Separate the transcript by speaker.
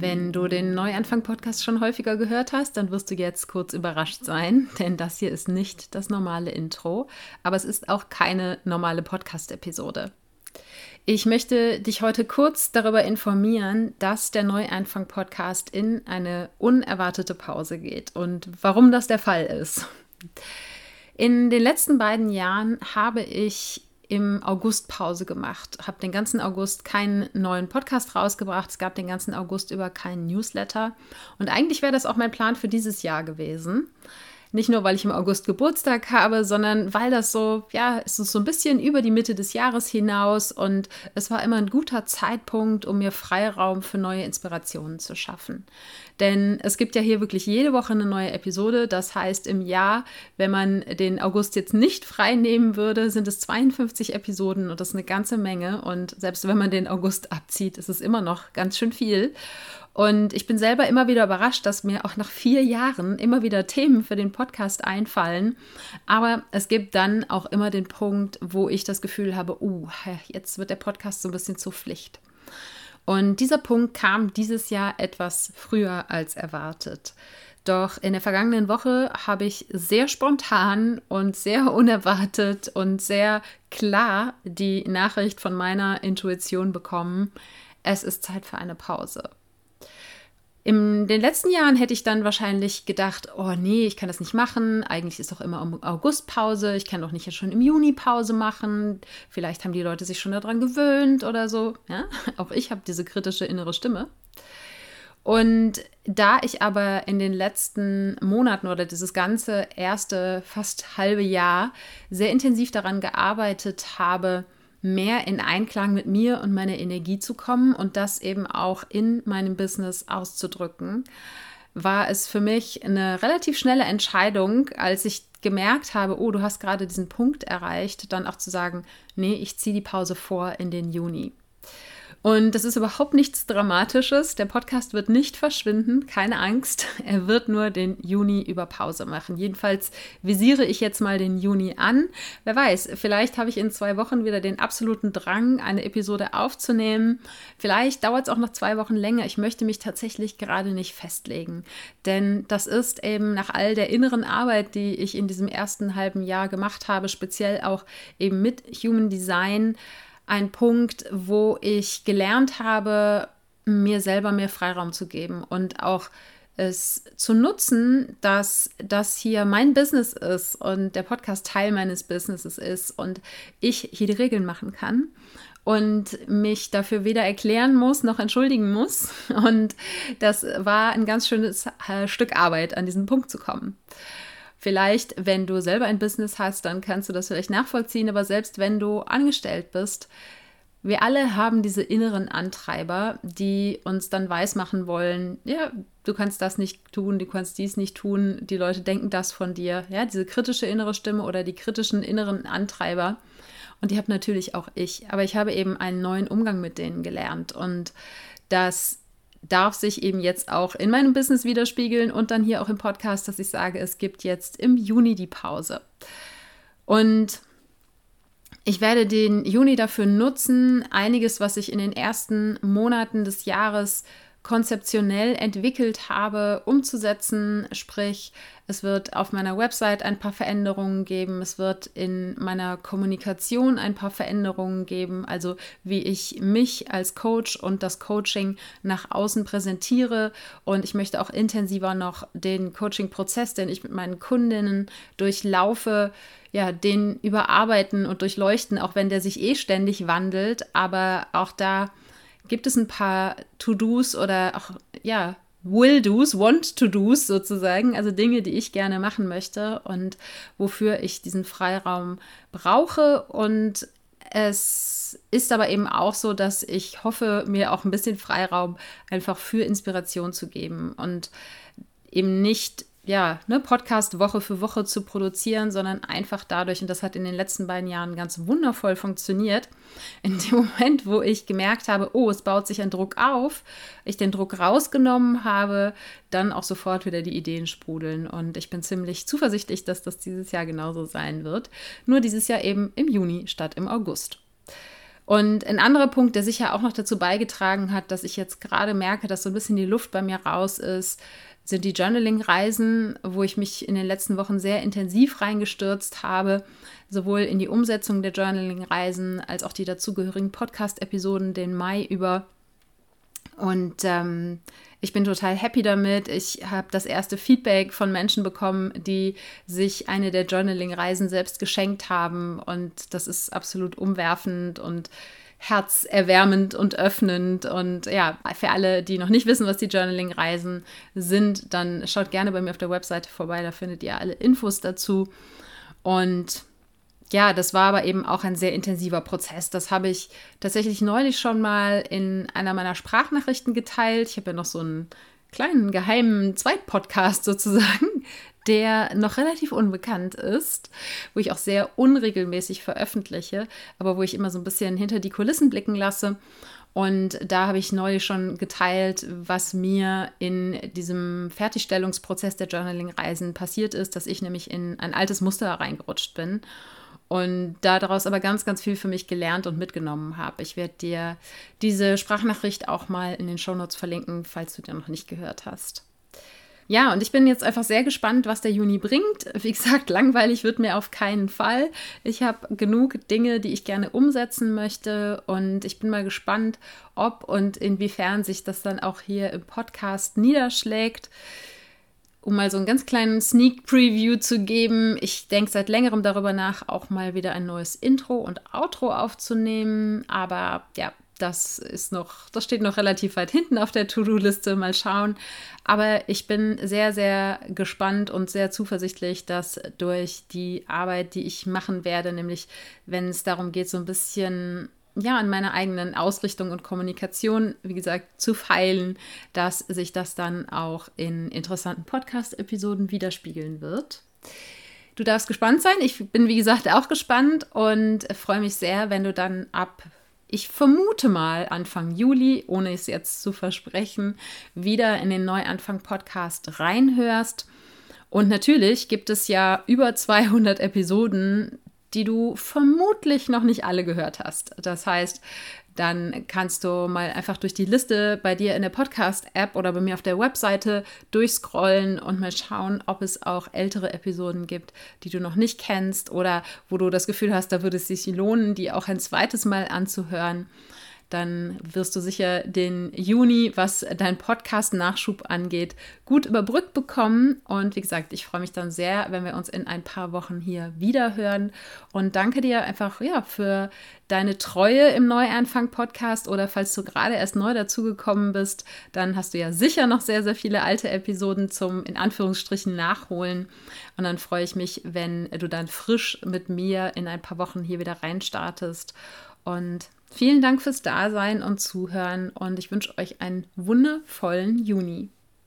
Speaker 1: Wenn du den Neuanfang-Podcast schon häufiger gehört hast, dann wirst du jetzt kurz überrascht sein, denn das hier ist nicht das normale Intro, aber es ist auch keine normale Podcast-Episode. Ich möchte dich heute kurz darüber informieren, dass der Neuanfang-Podcast in eine unerwartete Pause geht und warum das der Fall ist. In den letzten beiden Jahren habe ich im August Pause gemacht, habe den ganzen August keinen neuen Podcast rausgebracht, es gab den ganzen August über keinen Newsletter. Und eigentlich wäre das auch mein Plan für dieses Jahr gewesen. Nicht nur, weil ich im August Geburtstag habe, sondern weil das so, ja, es ist so ein bisschen über die Mitte des Jahres hinaus und es war immer ein guter Zeitpunkt, um mir Freiraum für neue Inspirationen zu schaffen. Denn es gibt ja hier wirklich jede Woche eine neue Episode. Das heißt, im Jahr, wenn man den August jetzt nicht frei nehmen würde, sind es 52 Episoden und das ist eine ganze Menge. Und selbst wenn man den August abzieht, ist es immer noch ganz schön viel. Und ich bin selber immer wieder überrascht, dass mir auch nach vier Jahren immer wieder Themen für den Podcast einfallen. Aber es gibt dann auch immer den Punkt, wo ich das Gefühl habe, uh, jetzt wird der Podcast so ein bisschen zur Pflicht. Und dieser Punkt kam dieses Jahr etwas früher als erwartet. Doch in der vergangenen Woche habe ich sehr spontan und sehr unerwartet und sehr klar die Nachricht von meiner Intuition bekommen, es ist Zeit für eine Pause. In den letzten Jahren hätte ich dann wahrscheinlich gedacht, oh nee, ich kann das nicht machen. Eigentlich ist doch immer August Pause. Ich kann doch nicht jetzt schon im Juni Pause machen. Vielleicht haben die Leute sich schon daran gewöhnt oder so. Ja? Auch ich habe diese kritische innere Stimme. Und da ich aber in den letzten Monaten oder dieses ganze erste fast halbe Jahr sehr intensiv daran gearbeitet habe, mehr in Einklang mit mir und meiner Energie zu kommen und das eben auch in meinem Business auszudrücken, war es für mich eine relativ schnelle Entscheidung, als ich gemerkt habe, oh, du hast gerade diesen Punkt erreicht, dann auch zu sagen, nee, ich ziehe die Pause vor in den Juni. Und das ist überhaupt nichts Dramatisches. Der Podcast wird nicht verschwinden, keine Angst. Er wird nur den Juni über Pause machen. Jedenfalls visiere ich jetzt mal den Juni an. Wer weiß, vielleicht habe ich in zwei Wochen wieder den absoluten Drang, eine Episode aufzunehmen. Vielleicht dauert es auch noch zwei Wochen länger. Ich möchte mich tatsächlich gerade nicht festlegen. Denn das ist eben nach all der inneren Arbeit, die ich in diesem ersten halben Jahr gemacht habe, speziell auch eben mit Human Design, ein Punkt, wo ich gelernt habe, mir selber mehr Freiraum zu geben und auch es zu nutzen, dass das hier mein Business ist und der Podcast Teil meines Businesses ist und ich hier die Regeln machen kann und mich dafür weder erklären muss noch entschuldigen muss. Und das war ein ganz schönes äh, Stück Arbeit, an diesen Punkt zu kommen. Vielleicht, wenn du selber ein Business hast, dann kannst du das vielleicht nachvollziehen, aber selbst wenn du angestellt bist, wir alle haben diese inneren Antreiber, die uns dann weismachen wollen, ja, du kannst das nicht tun, du kannst dies nicht tun, die Leute denken das von dir, ja, diese kritische innere Stimme oder die kritischen inneren Antreiber. Und die habe natürlich auch ich, aber ich habe eben einen neuen Umgang mit denen gelernt und das darf sich eben jetzt auch in meinem Business widerspiegeln und dann hier auch im Podcast, dass ich sage, es gibt jetzt im Juni die Pause. Und ich werde den Juni dafür nutzen, einiges, was ich in den ersten Monaten des Jahres konzeptionell entwickelt habe, umzusetzen. Sprich, es wird auf meiner Website ein paar Veränderungen geben, es wird in meiner Kommunikation ein paar Veränderungen geben, also wie ich mich als Coach und das Coaching nach außen präsentiere. Und ich möchte auch intensiver noch den Coaching-Prozess, den ich mit meinen Kundinnen durchlaufe, ja, den überarbeiten und durchleuchten, auch wenn der sich eh ständig wandelt. Aber auch da gibt es ein paar To-Dos oder auch, ja, Will-Dos, Want-to-Dos sozusagen, also Dinge, die ich gerne machen möchte und wofür ich diesen Freiraum brauche. Und es ist aber eben auch so, dass ich hoffe, mir auch ein bisschen Freiraum einfach für Inspiration zu geben und eben nicht ja, ne, Podcast Woche für Woche zu produzieren, sondern einfach dadurch, und das hat in den letzten beiden Jahren ganz wundervoll funktioniert, in dem Moment, wo ich gemerkt habe, oh, es baut sich ein Druck auf, ich den Druck rausgenommen habe, dann auch sofort wieder die Ideen sprudeln. Und ich bin ziemlich zuversichtlich, dass das dieses Jahr genauso sein wird. Nur dieses Jahr eben im Juni statt im August. Und ein anderer Punkt, der sicher auch noch dazu beigetragen hat, dass ich jetzt gerade merke, dass so ein bisschen die Luft bei mir raus ist, sind die Journaling-Reisen, wo ich mich in den letzten Wochen sehr intensiv reingestürzt habe, sowohl in die Umsetzung der Journaling-Reisen als auch die dazugehörigen Podcast-Episoden den Mai über. Und ähm, ich bin total happy damit. Ich habe das erste Feedback von Menschen bekommen, die sich eine der Journaling-Reisen selbst geschenkt haben. Und das ist absolut umwerfend und herzerwärmend und öffnend. Und ja, für alle, die noch nicht wissen, was die Journaling-Reisen sind, dann schaut gerne bei mir auf der Webseite vorbei. Da findet ihr alle Infos dazu. Und ja, das war aber eben auch ein sehr intensiver Prozess. Das habe ich tatsächlich neulich schon mal in einer meiner Sprachnachrichten geteilt. Ich habe ja noch so einen kleinen geheimen Zweitpodcast sozusagen, der noch relativ unbekannt ist, wo ich auch sehr unregelmäßig veröffentliche, aber wo ich immer so ein bisschen hinter die Kulissen blicken lasse. Und da habe ich neulich schon geteilt, was mir in diesem Fertigstellungsprozess der Journaling-Reisen passiert ist, dass ich nämlich in ein altes Muster reingerutscht bin und daraus aber ganz, ganz viel für mich gelernt und mitgenommen habe. Ich werde dir diese Sprachnachricht auch mal in den Shownotes verlinken, falls du die noch nicht gehört hast. Ja, und ich bin jetzt einfach sehr gespannt, was der Juni bringt. Wie gesagt, langweilig wird mir auf keinen Fall. Ich habe genug Dinge, die ich gerne umsetzen möchte und ich bin mal gespannt, ob und inwiefern sich das dann auch hier im Podcast niederschlägt um mal so einen ganz kleinen Sneak Preview zu geben, ich denke seit längerem darüber nach, auch mal wieder ein neues Intro und Outro aufzunehmen. Aber ja, das ist noch, das steht noch relativ weit hinten auf der To-Do-Liste. Mal schauen. Aber ich bin sehr, sehr gespannt und sehr zuversichtlich, dass durch die Arbeit, die ich machen werde, nämlich wenn es darum geht, so ein bisschen ja, an meiner eigenen Ausrichtung und Kommunikation, wie gesagt, zu feilen, dass sich das dann auch in interessanten Podcast-Episoden widerspiegeln wird. Du darfst gespannt sein. Ich bin, wie gesagt, auch gespannt und freue mich sehr, wenn du dann ab, ich vermute mal, Anfang Juli, ohne es jetzt zu versprechen, wieder in den Neuanfang-Podcast reinhörst. Und natürlich gibt es ja über 200 Episoden, die du vermutlich noch nicht alle gehört hast. Das heißt, dann kannst du mal einfach durch die Liste bei dir in der Podcast-App oder bei mir auf der Webseite durchscrollen und mal schauen, ob es auch ältere Episoden gibt, die du noch nicht kennst oder wo du das Gefühl hast, da würde es sich lohnen, die auch ein zweites Mal anzuhören dann wirst du sicher den Juni, was dein Podcast-Nachschub angeht, gut überbrückt bekommen. Und wie gesagt, ich freue mich dann sehr, wenn wir uns in ein paar Wochen hier wieder hören. Und danke dir einfach ja, für deine Treue im Neuanfang-Podcast oder falls du gerade erst neu dazugekommen bist, dann hast du ja sicher noch sehr, sehr viele alte Episoden zum in Anführungsstrichen nachholen. Und dann freue ich mich, wenn du dann frisch mit mir in ein paar Wochen hier wieder reinstartest. Und Vielen Dank fürs Dasein und Zuhören und ich wünsche euch einen wundervollen Juni.